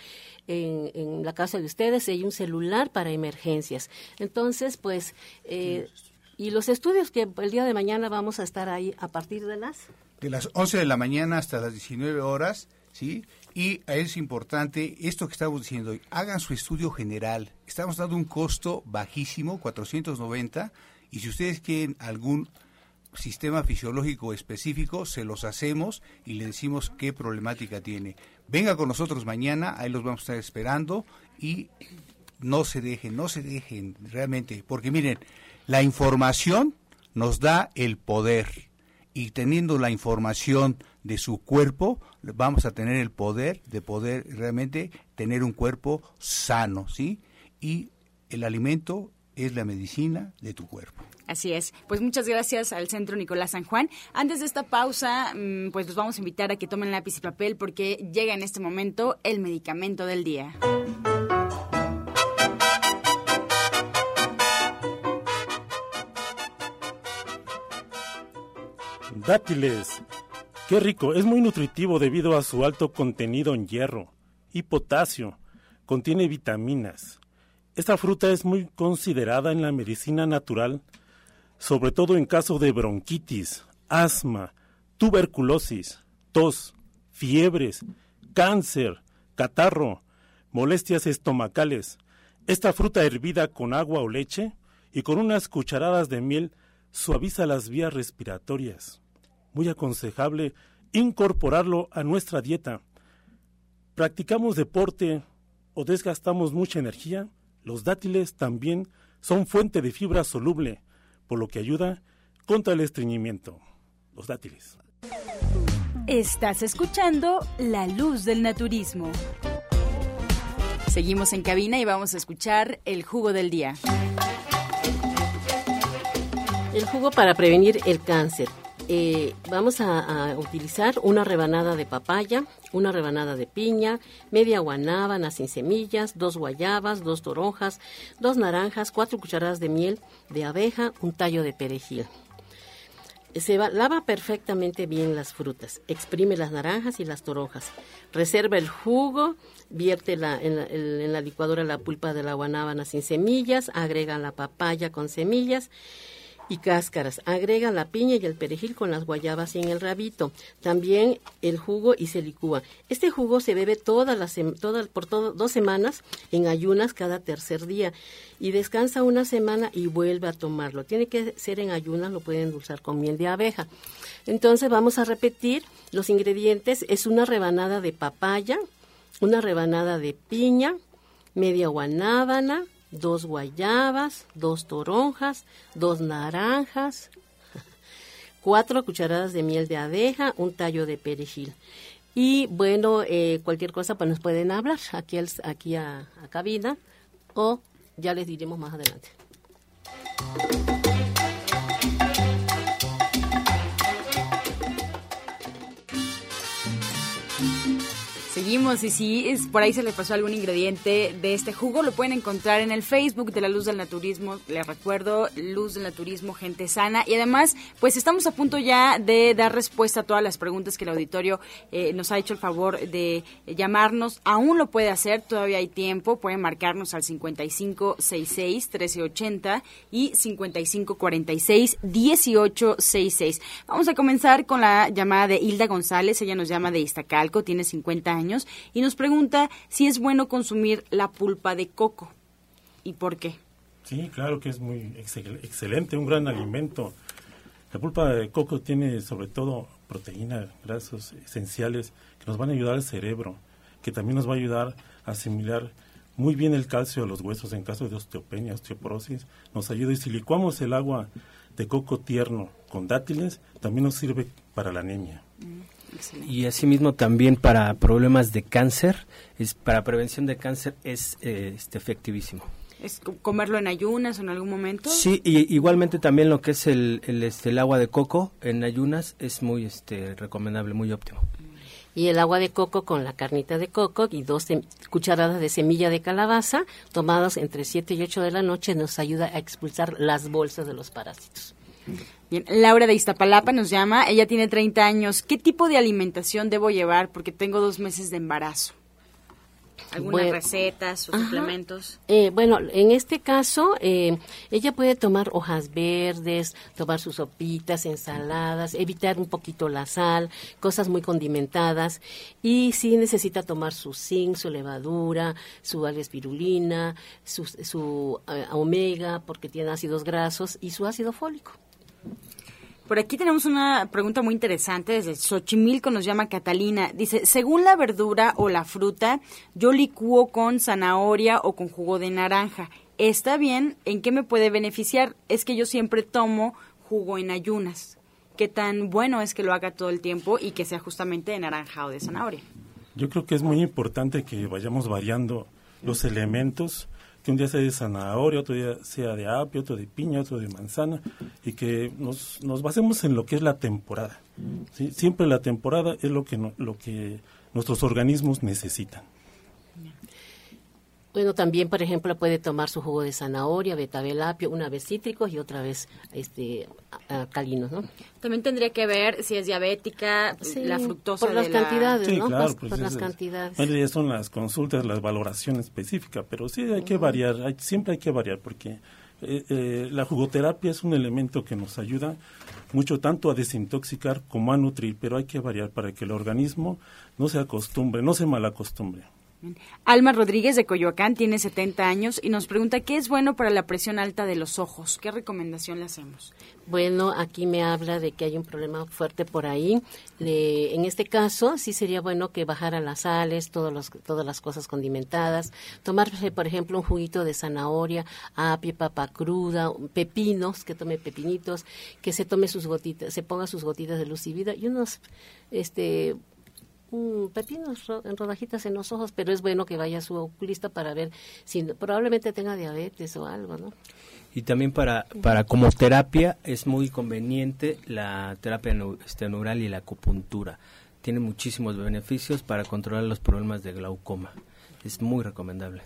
en, en la casa de ustedes, hay un celular para emergencias. Entonces, pues... Eh, y los estudios que el día de mañana vamos a estar ahí a partir de las... De las 11 de la mañana hasta las 19 horas, ¿sí? Y es importante esto que estamos diciendo hoy, hagan su estudio general. Estamos dando un costo bajísimo, 490, y si ustedes quieren algún sistema fisiológico específico, se los hacemos y le decimos qué problemática tiene. Venga con nosotros mañana, ahí los vamos a estar esperando y no se dejen, no se dejen realmente, porque miren, la información nos da el poder y teniendo la información de su cuerpo, vamos a tener el poder de poder realmente tener un cuerpo sano, ¿sí? Y el alimento es la medicina de tu cuerpo. Así es. Pues muchas gracias al Centro Nicolás San Juan. Antes de esta pausa, mm, pues los vamos a invitar a que tomen lápiz y papel porque llega en este momento el medicamento del día. Dátiles. Qué rico, es muy nutritivo debido a su alto contenido en hierro y potasio. Contiene vitaminas. Esta fruta es muy considerada en la medicina natural, sobre todo en caso de bronquitis, asma, tuberculosis, tos, fiebres, cáncer, catarro, molestias estomacales. Esta fruta hervida con agua o leche y con unas cucharadas de miel suaviza las vías respiratorias. Muy aconsejable incorporarlo a nuestra dieta. Practicamos deporte o desgastamos mucha energía, los dátiles también son fuente de fibra soluble, por lo que ayuda contra el estreñimiento. Los dátiles. Estás escuchando La Luz del Naturismo. Seguimos en cabina y vamos a escuchar el jugo del día. El jugo para prevenir el cáncer. Eh, vamos a, utilizar una rebanada de papaya, una rebanada de piña, media guanábana sin semillas, dos guayabas, dos toronjas, dos naranjas, cuatro cucharadas de miel de abeja, un tallo de perejil. Se va, lava perfectamente bien las frutas, exprime las naranjas y las toronjas, reserva el jugo, vierte en la licuadora la pulpa de la guanábana sin semillas, agrega la papaya con semillas y cáscaras. Agrega la piña y el perejil con las guayabas y en el rabito. También el jugo y se licúa. Este jugo se bebe todas las, toda, por dos semanas en ayunas cada tercer día y descansa una semana y vuelve a tomarlo. Tiene que ser en ayunas, lo pueden endulzar con miel de abeja. Entonces vamos a repetir los ingredientes. Es una rebanada de papaya, una rebanada de piña, media guanábana, dos guayabas, dos toronjas, dos naranjas, (laughs) cuatro cucharadas de miel de abeja, un tallo de perejil. Y bueno, eh, cualquier cosa pues nos pueden hablar aquí, aquí a cabina o ya les diremos más adelante. Seguimos y si es, por ahí se les pasó algún ingrediente de este jugo, lo pueden encontrar en el Facebook de la Luz del Naturismo. Les recuerdo, Luz del Naturismo, gente sana. Y además, pues estamos a punto ya de dar respuesta a todas las preguntas que el auditorio eh, nos ha hecho el favor de llamarnos. Aún lo puede hacer, todavía hay tiempo. Pueden marcarnos al 5566-1380 y 5546-1866. Vamos a comenzar con la llamada de Hilda González. Ella nos llama de Iztacalco, tiene 50 años y nos pregunta si es bueno consumir la pulpa de coco y por qué. Sí, claro que es muy excelente, un gran alimento. La pulpa de coco tiene sobre todo proteínas, grasos esenciales que nos van a ayudar al cerebro, que también nos va a ayudar a asimilar muy bien el calcio de los huesos en caso de osteopenia, osteoporosis. Nos ayuda y si licuamos el agua de coco tierno con dátiles, también nos sirve para la anemia. Excelente. Y asimismo también para problemas de cáncer, es para prevención de cáncer es eh, este, efectivísimo. ¿Es comerlo en ayunas o en algún momento? Sí, y igualmente también lo que es el, el, este, el agua de coco en ayunas es muy este, recomendable, muy óptimo. Y el agua de coco con la carnita de coco y dos cucharadas de semilla de calabaza tomadas entre 7 y 8 de la noche nos ayuda a expulsar las bolsas de los parásitos. Bien, Laura de Iztapalapa nos llama, ella tiene 30 años. ¿Qué tipo de alimentación debo llevar? Porque tengo dos meses de embarazo. ¿Algunas bueno, recetas o ajá. suplementos? Eh, bueno, en este caso, eh, ella puede tomar hojas verdes, tomar sus sopitas, ensaladas, evitar un poquito la sal, cosas muy condimentadas. Y sí necesita tomar su zinc, su levadura, su espirulina, su, su uh, omega, porque tiene ácidos grasos, y su ácido fólico. Por aquí tenemos una pregunta muy interesante desde Xochimilco, nos llama Catalina. Dice, según la verdura o la fruta, yo licúo con zanahoria o con jugo de naranja. ¿Está bien? ¿En qué me puede beneficiar? Es que yo siempre tomo jugo en ayunas. ¿Qué tan bueno es que lo haga todo el tiempo y que sea justamente de naranja o de zanahoria? Yo creo que es muy importante que vayamos variando los elementos que un día sea de zanahoria, otro día sea de apio, otro de piña, otro de manzana, y que nos, basemos en lo que es la temporada. Siempre la temporada es lo que, lo que nuestros organismos necesitan. Bueno, también, por ejemplo, puede tomar su jugo de zanahoria, betabel, apio, una vez cítricos y otra vez este, alcalinos, ¿no? También tendría que ver si es diabética, la fructosa por las cantidades, ¿no? Claro, por, las cantidades. Bueno, son las consultas, la valoración específica, pero sí hay que variar, hay, siempre hay que variar porque eh, eh, la jugoterapia es un elemento que nos ayuda mucho tanto a desintoxicar como a nutrir, pero hay que variar para que el organismo no se acostumbre, no se malacostumbre. Alma Rodríguez de Coyoacán tiene 70 años y nos pregunta qué es bueno para la presión alta de los ojos. ¿Qué recomendación le hacemos? Bueno, aquí me habla de que hay un problema fuerte por ahí. en este caso, sí sería bueno que bajara las sales, todas las cosas condimentadas, tomarse, por ejemplo, un juguito de zanahoria, apio, papa cruda, pepinos, que tome pepinitos, que se tome sus gotitas, se ponga sus gotitas de luz y vida y unos este un pepino en rodajitas en los ojos, pero es bueno que vaya a su oculista para ver si probablemente tenga diabetes o algo, ¿no? Y también para, para como terapia es muy conveniente la terapia este, neural y la acupuntura. Tiene muchísimos beneficios para controlar los problemas de glaucoma. Es muy recomendable.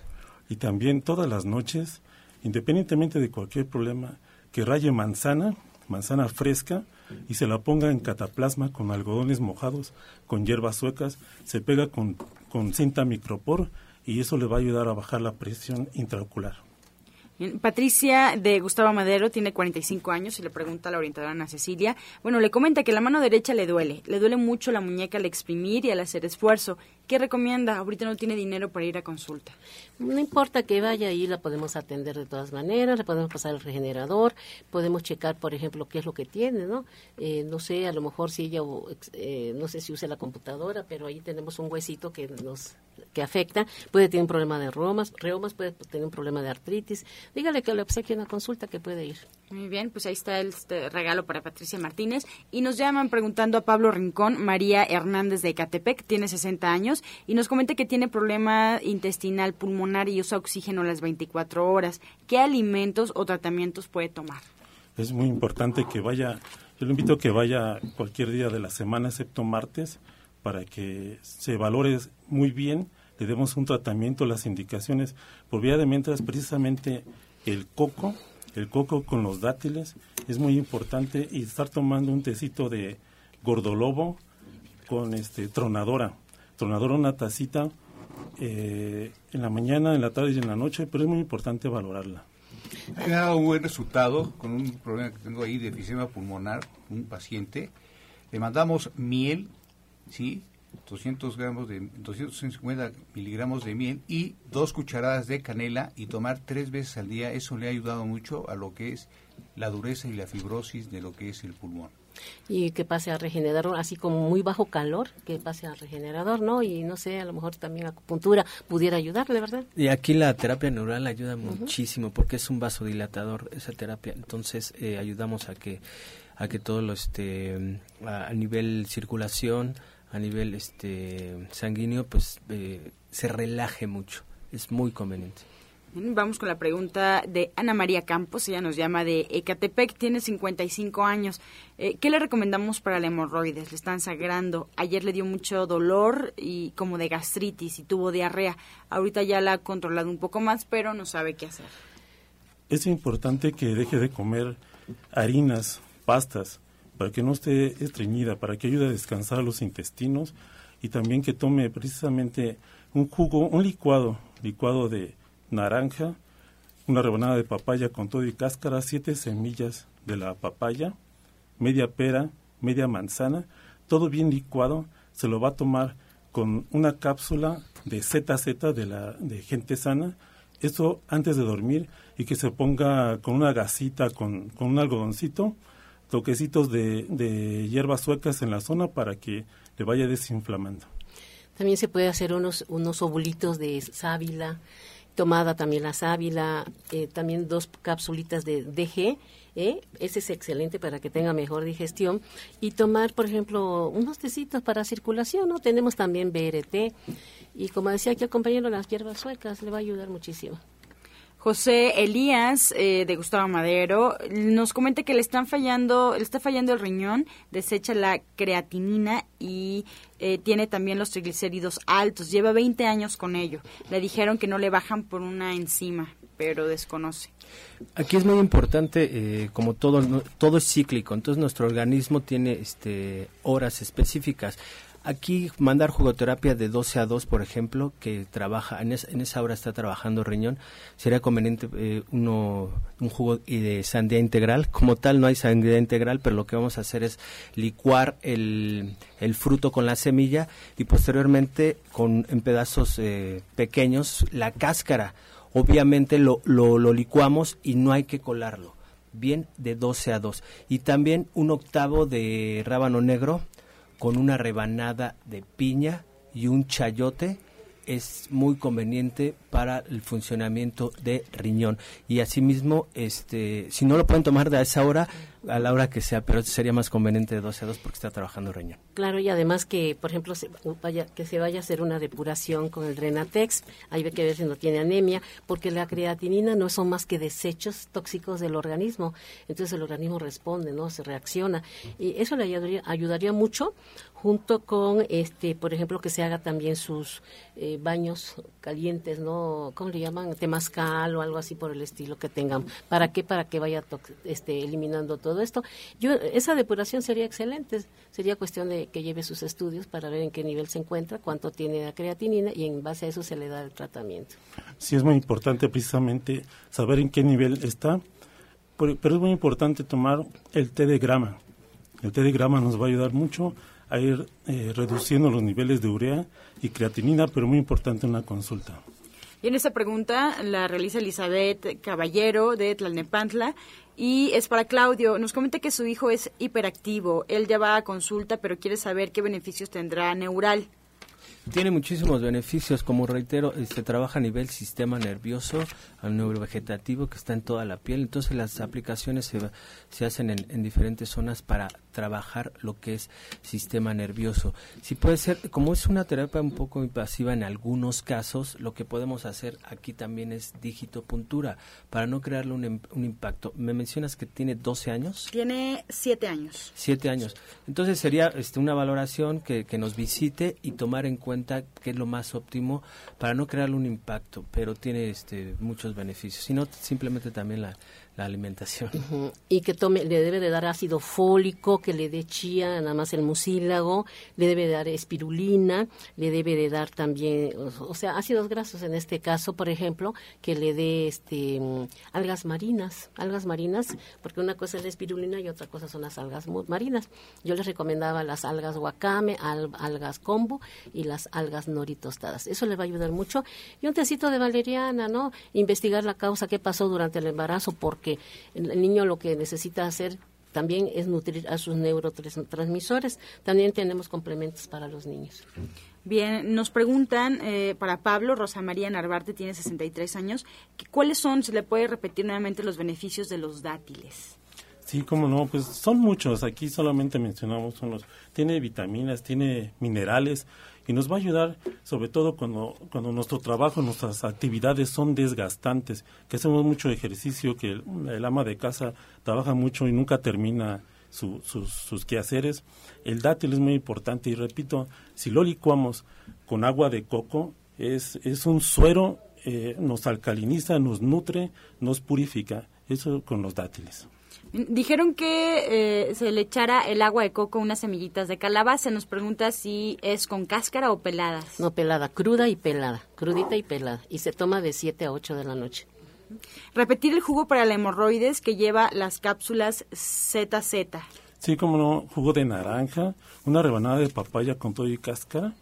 Y también todas las noches, independientemente de cualquier problema, que raye manzana, manzana fresca, y se la ponga en cataplasma con algodones mojados, con hierbas suecas, se pega con, con cinta micropor y eso le va a ayudar a bajar la presión intraocular. Patricia de Gustavo Madero tiene 45 años y le pregunta a la orientadora Ana Cecilia. Bueno, le comenta que la mano derecha le duele. Le duele mucho la muñeca al exprimir y al hacer esfuerzo. ¿Qué recomienda? Ahorita no tiene dinero para ir a consulta. No importa que vaya ahí, la podemos atender de todas maneras, le podemos pasar el regenerador, podemos checar, por ejemplo, qué es lo que tiene, ¿no? Eh, no sé, a lo mejor si ella, eh, no sé si usa la computadora, pero ahí tenemos un huesito que nos que afecta, puede tener un problema de reumas, reumas puede tener un problema de artritis. Dígale que le obsequie una consulta que puede ir. Muy bien, pues ahí está el este regalo para Patricia Martínez. Y nos llaman preguntando a Pablo Rincón, María Hernández de Ecatepec, tiene 60 años, y nos comenta que tiene problema intestinal pulmonar y usa oxígeno las 24 horas. ¿Qué alimentos o tratamientos puede tomar? Es muy importante que vaya, yo le invito a que vaya cualquier día de la semana, excepto martes, para que se valore muy bien, le demos un tratamiento, las indicaciones, por vía de mientras precisamente el coco, el coco con los dátiles es muy importante y estar tomando un tecito de gordolobo con este tronadora, tronadora una tacita eh, en la mañana, en la tarde y en la noche, pero es muy importante valorarla. He dado un buen resultado con un problema que tengo ahí de efisema pulmonar, un paciente. Le mandamos miel, ¿sí? 200 gramos de 250 miligramos de miel y dos cucharadas de canela y tomar tres veces al día eso le ha ayudado mucho a lo que es la dureza y la fibrosis de lo que es el pulmón y que pase a regenerador, así como muy bajo calor, que pase a regenerador, ¿no? Y no sé, a lo mejor también acupuntura pudiera ayudarle, ¿verdad? Y aquí la terapia neural ayuda muchísimo porque es un vasodilatador esa terapia, entonces eh, ayudamos a que a que todo lo este a nivel circulación a nivel este sanguíneo pues eh, se relaje mucho es muy conveniente Vamos con la pregunta de Ana María Campos, ella nos llama de Ecatepec, tiene 55 años. Eh, ¿Qué le recomendamos para la hemorroides? Le están sangrando. Ayer le dio mucho dolor y como de gastritis y tuvo diarrea. Ahorita ya la ha controlado un poco más, pero no sabe qué hacer. Es importante que deje de comer harinas, pastas, para que no esté estreñida, para que ayude a descansar los intestinos y también que tome precisamente un jugo, un licuado, licuado de naranja, una rebanada de papaya con todo y cáscara, siete semillas de la papaya, media pera, media manzana, todo bien licuado, se lo va a tomar con una cápsula de ZZ de la de gente sana, eso antes de dormir y que se ponga con una gasita con, con un algodoncito toquecitos de, de hierbas suecas en la zona para que le vaya desinflamando. También se puede hacer unos, unos ovulitos de sábila, tomada también la sábila, eh, también dos cápsulitas de DG, ¿eh? ese es excelente para que tenga mejor digestión, y tomar, por ejemplo, unos tecitos para circulación, ¿no? Tenemos también BRT, y como decía aquí el compañero, las hierbas suecas, le va a ayudar muchísimo. José Elías eh, de Gustavo Madero nos comenta que le están fallando, le está fallando el riñón, desecha la creatinina y eh, tiene también los triglicéridos altos. Lleva 20 años con ello. Le dijeron que no le bajan por una enzima, pero desconoce. Aquí es muy importante, eh, como todo, todo es cíclico, entonces nuestro organismo tiene este, horas específicas. Aquí mandar jugoterapia de 12 a 2, por ejemplo, que trabaja, en, esa hora está trabajando riñón, sería conveniente eh, uno, un jugo de sandía integral. Como tal no hay sandía integral, pero lo que vamos a hacer es licuar el, el fruto con la semilla y posteriormente con, en pedazos eh, pequeños la cáscara. Obviamente lo, lo, lo licuamos y no hay que colarlo bien de 12 a 2. Y también un octavo de rábano negro con una rebanada de piña y un chayote es muy conveniente para el funcionamiento de riñón. Y asimismo este si no lo pueden tomar de esa hora a la hora que sea pero sería más conveniente de 12 a 2 porque está trabajando riñón claro y además que por ejemplo se vaya, que se vaya a hacer una depuración con el Renatex hay que ver si no tiene anemia porque la creatinina no son más que desechos tóxicos del organismo entonces el organismo responde no se reacciona y eso le ayudaría, ayudaría mucho junto con este por ejemplo que se haga también sus eh, baños calientes no ¿cómo le llaman? Temazcal o algo así por el estilo que tengan. ¿Para qué? Para que vaya este, eliminando todo esto. Yo, esa depuración sería excelente. Sería cuestión de que lleve sus estudios para ver en qué nivel se encuentra, cuánto tiene la creatinina y en base a eso se le da el tratamiento. Sí, es muy importante precisamente saber en qué nivel está, pero es muy importante tomar el té de grama. El té de grama nos va a ayudar mucho a ir eh, reduciendo los niveles de urea y creatinina, pero muy importante una consulta. Y en esta pregunta la realiza Elizabeth Caballero de Tlalnepantla y es para Claudio. Nos comenta que su hijo es hiperactivo. Él ya va a consulta, pero quiere saber qué beneficios tendrá Neural. Tiene muchísimos beneficios, como reitero, se este, trabaja a nivel sistema nervioso, al neurovegetativo que está en toda la piel, entonces las aplicaciones se, se hacen en, en, diferentes zonas para trabajar lo que es sistema nervioso. Si puede ser, como es una terapia un poco invasiva en algunos casos, lo que podemos hacer aquí también es digitopuntura, para no crearle un, un impacto. Me mencionas que tiene 12 años. Tiene 7 años. 7 años. Entonces sería este, una valoración que, que nos visite y tomar en cuenta que es lo más óptimo para no crearle un impacto, pero tiene este, muchos beneficios, sino simplemente también la, la alimentación. Y que tome, le debe de dar ácido fólico, que le dé chía, nada más el mucílago, le debe de dar espirulina, le debe de dar también, o, sea, ácidos grasos en este caso, por ejemplo, que le dé este algas marinas, algas marinas, porque una cosa es la espirulina y otra cosa son las algas marinas. Yo les recomendaba las algas wakame, algas combo y las algas nori tostadas. Eso le va a ayudar mucho. Y un tecito de valeriana, ¿no? Investigar la causa, qué pasó durante el embarazo, por qué el niño lo que necesita hacer también es nutrir a sus neurotransmisores. También tenemos complementos para los niños. Bien, nos preguntan eh, para Pablo, Rosa María Narvarte tiene 63 años, ¿cuáles son, se le puede repetir nuevamente, los beneficios de los dátiles? Sí, cómo no, pues son muchos, aquí solamente mencionamos unos. Tiene vitaminas, tiene minerales y nos va a ayudar sobre todo cuando, cuando nuestro trabajo, nuestras actividades son desgastantes, que hacemos mucho ejercicio, que el, ama de casa trabaja mucho y nunca termina sus, sus quehaceres. El dátil es muy importante y repito, si lo licuamos con agua de coco, es, es un suero, eh, nos alcaliniza, nos nutre, nos purifica. Eso con los dátiles. Dijeron que eh, se le echara el agua de coco unas semillitas de calabaza. Nos pregunta si es con cáscara o peladas. No, pelada, cruda y pelada, crudita y pelada. Y se toma de 7 a 8 de la noche. Repetir el jugo para la hemorroides que lleva las cápsulas ZZ. Sí, como no, jugo de naranja, una rebanada de papaya con todo y cáscara,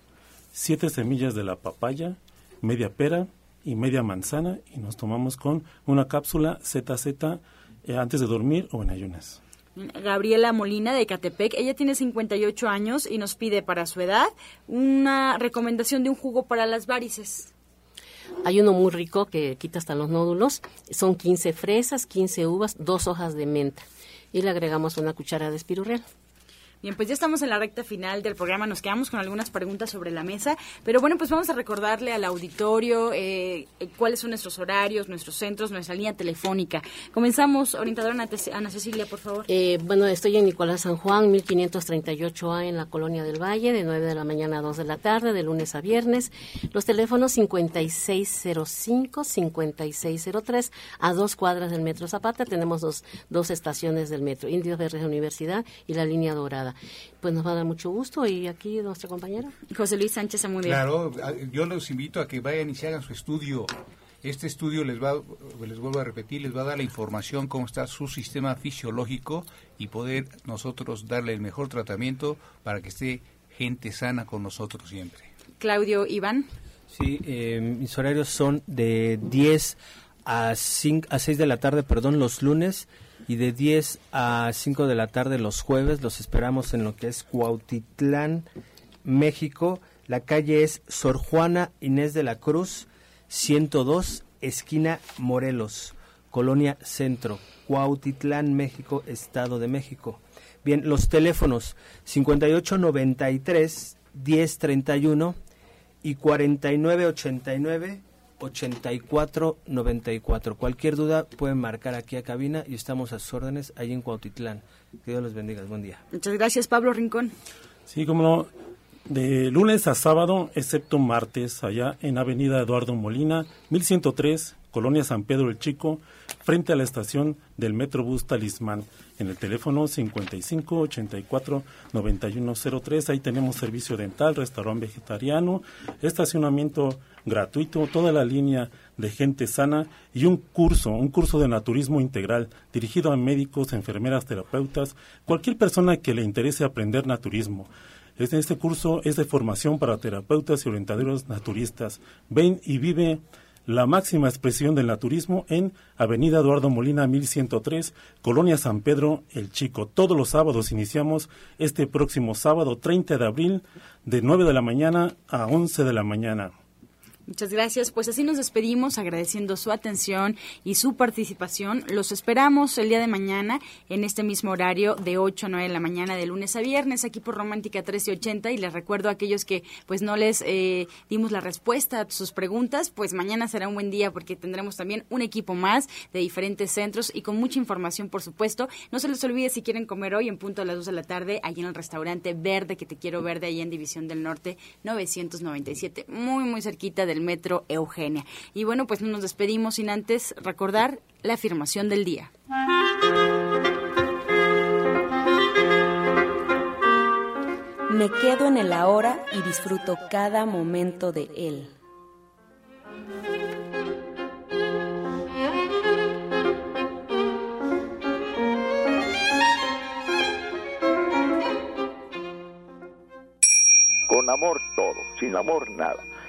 siete semillas de la papaya, media pera y media manzana y nos tomamos con una cápsula ZZ antes de dormir o en ayunas. Gabriela Molina de Catepec. Ella tiene 58 años y nos pide para su edad una recomendación de un jugo para las varices. Hay uno muy rico que quita hasta los nódulos. Son 15 fresas, 15 uvas, dos hojas de menta. Y le agregamos una cuchara de espirurreal. Bien, pues ya estamos en la recta final del programa, nos quedamos con algunas preguntas sobre la mesa, pero bueno, pues vamos a recordarle al auditorio eh, eh, cuáles son nuestros horarios, nuestros centros, nuestra línea telefónica. Comenzamos, orientadora Ana, Cecilia, por favor. Eh, bueno, estoy en Nicolás San Juan, 1538A en la Colonia del Valle, de 9 de la mañana a 2 de la tarde, de lunes a viernes. Los teléfonos 5605-5603, a dos cuadras del Metro Zapata. Tenemos dos, dos estaciones del Metro, Indios Verdes Universidad y la línea dorada. Pues nos va a dar mucho gusto y aquí nuestra compañera. José Luis Sánchez Amudio. Claro, yo los invito a que vayan y se hagan su estudio. Este estudio les va, les vuelvo a repetir, les va a dar la información cómo está su sistema fisiológico y poder nosotros darle el mejor tratamiento para que esté gente sana con nosotros siempre. Claudio Iván. Sí, eh, mis horarios son de 10 a, 5, a 6 de la tarde, perdón, los lunes y de 10 a 5 de la tarde los jueves los esperamos en lo que es Cuautitlán, México. La calle es Sor Juana Inés de la Cruz, 102, esquina Morelos, Colonia Centro, Cuautitlán, México, Estado de México. Bien, los teléfonos 5893 1031 y 4989 8494. Cualquier duda pueden marcar aquí a cabina y estamos a sus órdenes ahí en Cuautitlán. Que Dios los bendiga. Buen día. Muchas gracias, Pablo Rincón. Sí, como no. De lunes a sábado, excepto martes, allá en Avenida Eduardo Molina, 1103, Colonia San Pedro el Chico, frente a la estación del Metrobús Talismán, en el teléfono 55 84 9103. Ahí tenemos servicio dental, restaurante vegetariano, estacionamiento gratuito, toda la línea de gente sana y un curso, un curso de naturismo integral dirigido a médicos, enfermeras, terapeutas, cualquier persona que le interese aprender naturismo. Este, curso es de formación para terapeutas y orientadores naturistas. Ven y vive la máxima expresión del naturismo en Avenida Eduardo Molina 1103, Colonia San Pedro El Chico. Todos los sábados iniciamos este próximo sábado 30 de abril de 9 de la mañana a 11 de la mañana. Muchas gracias. Pues así nos despedimos agradeciendo su atención y su participación. Los esperamos el día de mañana en este mismo horario de 8 a 9 de la mañana de lunes a viernes aquí por Romántica 1380 y les recuerdo a aquellos que pues no les eh, dimos la respuesta a sus preguntas, pues mañana será un buen día porque tendremos también un equipo más de diferentes centros y con mucha información por supuesto. No se les olvide si quieren comer hoy en punto a las 2 de la tarde allí en el restaurante Verde que te quiero verde ahí en División del Norte 997, muy muy cerquita de Metro Eugenia. Y bueno, pues no nos despedimos sin antes recordar la afirmación del día. Me quedo en el ahora y disfruto cada momento de él. Con amor todo, sin amor nada.